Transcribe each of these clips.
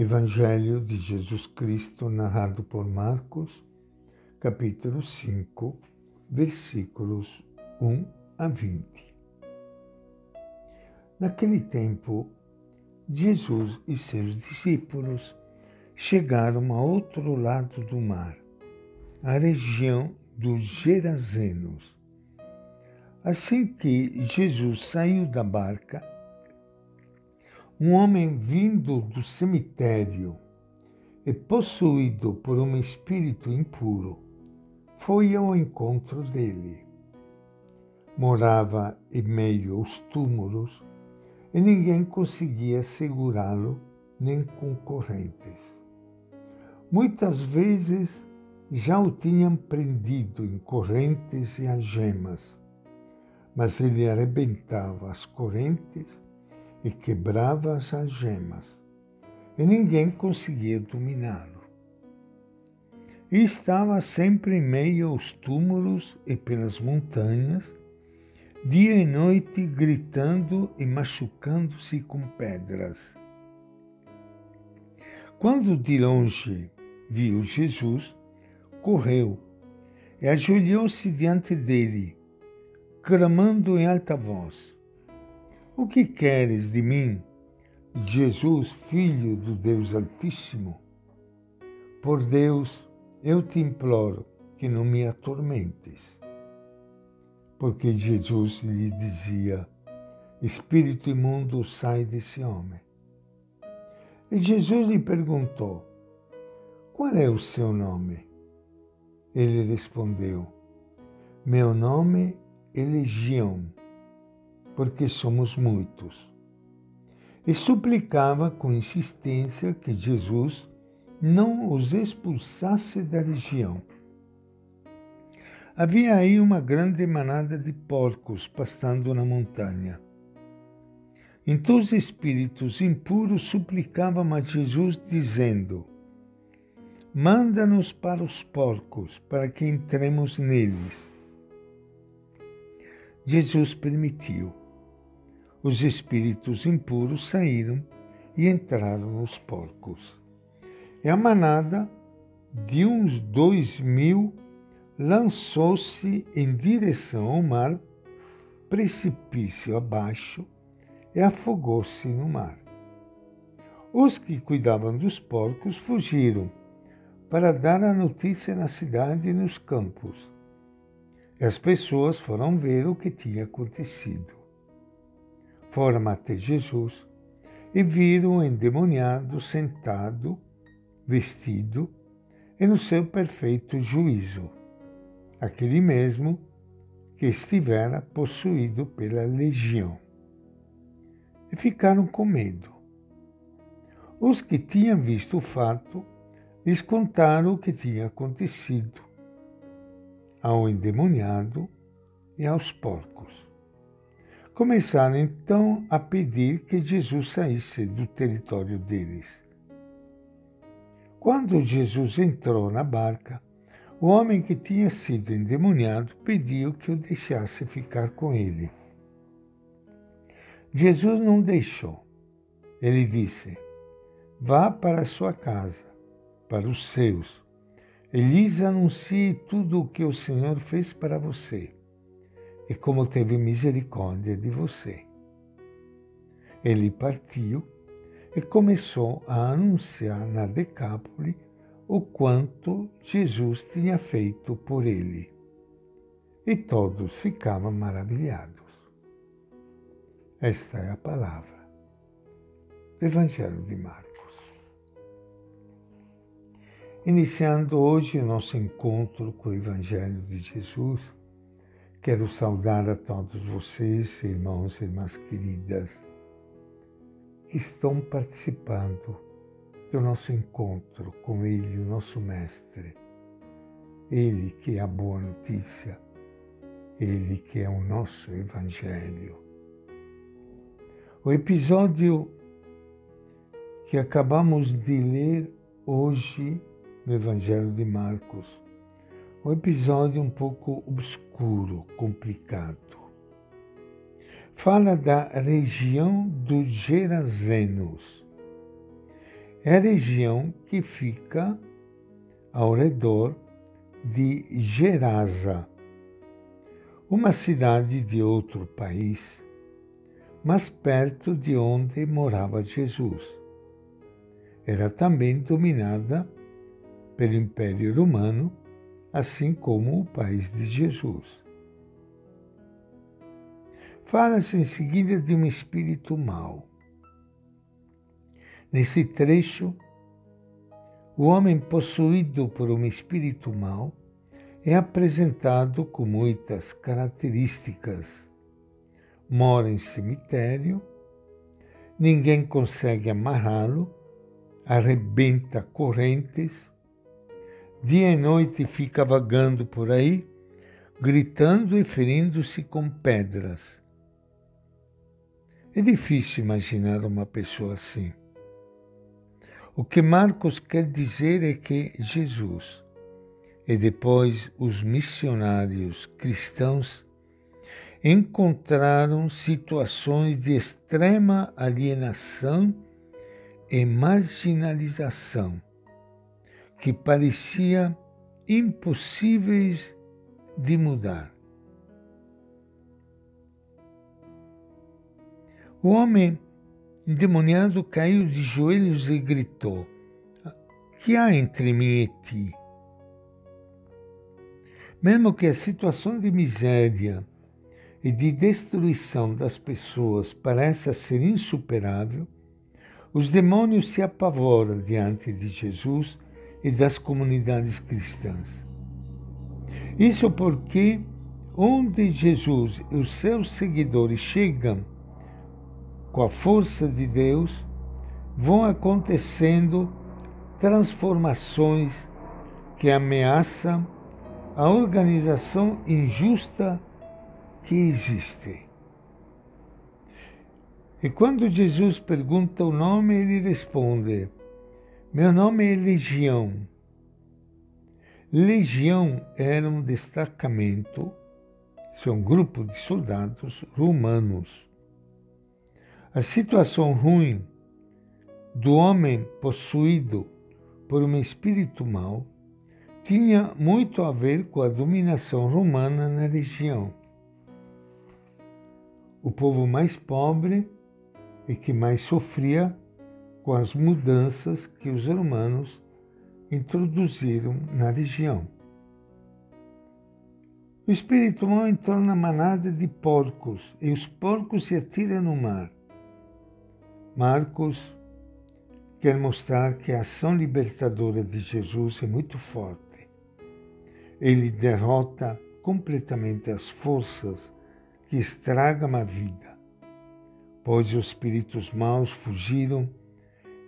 Evangelho de Jesus Cristo, narrado por Marcos, capítulo 5, versículos 1 a 20. Naquele tempo, Jesus e seus discípulos chegaram a outro lado do mar, a região dos Gerazenos. Assim que Jesus saiu da barca, um homem vindo do cemitério e possuído por um espírito impuro foi ao encontro dele. Morava em meio aos túmulos e ninguém conseguia segurá-lo nem com correntes. Muitas vezes já o tinham prendido em correntes e algemas, mas ele arrebentava as correntes e quebrava as algemas, e ninguém conseguia dominá-lo. E estava sempre em meio aos túmulos e pelas montanhas, dia e noite gritando e machucando-se com pedras. Quando de longe viu Jesus, correu e ajoelhou-se diante dele, clamando em alta voz: o que queres de mim, Jesus, Filho do Deus Altíssimo? Por Deus, eu te imploro que não me atormentes. Porque Jesus lhe dizia: Espírito imundo, sai desse homem. E Jesus lhe perguntou: Qual é o seu nome? Ele respondeu: Meu nome é Legião porque somos muitos. E suplicava com insistência que Jesus não os expulsasse da região. Havia aí uma grande manada de porcos pastando na montanha. Então os espíritos impuros suplicavam a Jesus, dizendo: Manda-nos para os porcos, para que entremos neles. Jesus permitiu os espíritos impuros saíram e entraram nos porcos. E a manada de uns dois mil lançou-se em direção ao mar, precipício abaixo, e afogou-se no mar. Os que cuidavam dos porcos fugiram para dar a notícia na cidade e nos campos. E as pessoas foram ver o que tinha acontecido foram até Jesus e viram o endemoniado sentado, vestido e no seu perfeito juízo, aquele mesmo que estivera possuído pela legião. E ficaram com medo. Os que tinham visto o fato lhes contaram o que tinha acontecido ao endemoniado e aos porcos. Começaram então a pedir que Jesus saísse do território deles. Quando Jesus entrou na barca, o homem que tinha sido endemoniado pediu que o deixasse ficar com ele. Jesus não deixou. Ele disse: Vá para a sua casa, para os seus, e lhes anuncie tudo o que o Senhor fez para você e como teve misericórdia de você. Ele partiu e começou a anunciar na Decápole o quanto Jesus tinha feito por ele. E todos ficavam maravilhados. Esta é a palavra do Evangelho de Marcos. Iniciando hoje o nosso encontro com o Evangelho de Jesus, Quero saudar a todos vocês, irmãos e irmãs queridas, que estão participando do nosso encontro com Ele, o nosso Mestre. Ele que é a boa notícia, Ele que é o nosso Evangelho. O episódio que acabamos de ler hoje no Evangelho de Marcos um episódio um pouco obscuro, complicado. Fala da região dos Gerazenos. é a região que fica ao redor de Gerasa, uma cidade de outro país, mas perto de onde morava Jesus. Era também dominada pelo Império Romano, assim como o país de Jesus. Fala-se em seguida de um espírito mau. Nesse trecho, o homem possuído por um espírito mau é apresentado com muitas características. Mora em cemitério, ninguém consegue amarrá-lo, arrebenta correntes, dia e noite fica vagando por aí, gritando e ferindo-se com pedras. É difícil imaginar uma pessoa assim. O que Marcos quer dizer é que Jesus e depois os missionários cristãos encontraram situações de extrema alienação e marginalização que parecia impossíveis de mudar. O homem endemoniado caiu de joelhos e gritou: Que há entre mim e ti? Mesmo que a situação de miséria e de destruição das pessoas pareça ser insuperável, os demônios se apavoram diante de Jesus e das comunidades cristãs. Isso porque onde Jesus e os seus seguidores chegam com a força de Deus, vão acontecendo transformações que ameaçam a organização injusta que existe. E quando Jesus pergunta o nome, ele responde: Meu nome é Legião. Legião era um destacamento, é um grupo de soldados romanos. A situação ruim do homem possuído por um espírito mau tinha muito a ver com a dominação romana na região. O povo mais pobre e que mais sofria com as mudanças que os romanos introduziram na região. O espírito mau entrou na manada de porcos e os porcos se atiram no mar. Marcos quer mostrar que a ação libertadora de Jesus é muito forte ele derrota completamente as forças que estragam a vida, pois os espíritos maus fugiram,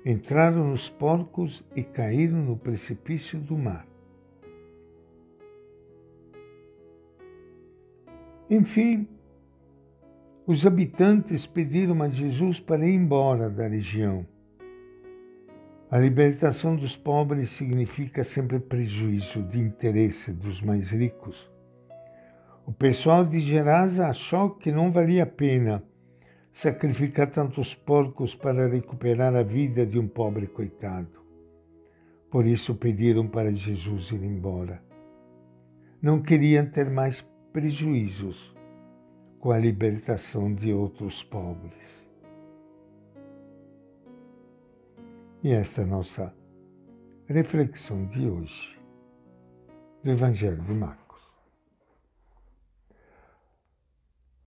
entraram nos porcos e caíram no precipício do mar. Enfim, os habitantes pediram a Jesus para ir embora da região a libertação dos pobres significa sempre prejuízo de interesse dos mais ricos. O pessoal de Gerasa achou que não valia a pena sacrificar tantos porcos para recuperar a vida de um pobre coitado. Por isso pediram para Jesus ir embora. Não queriam ter mais prejuízos com a libertação de outros pobres. E esta é a nossa reflexão de hoje do Evangelho de Marcos.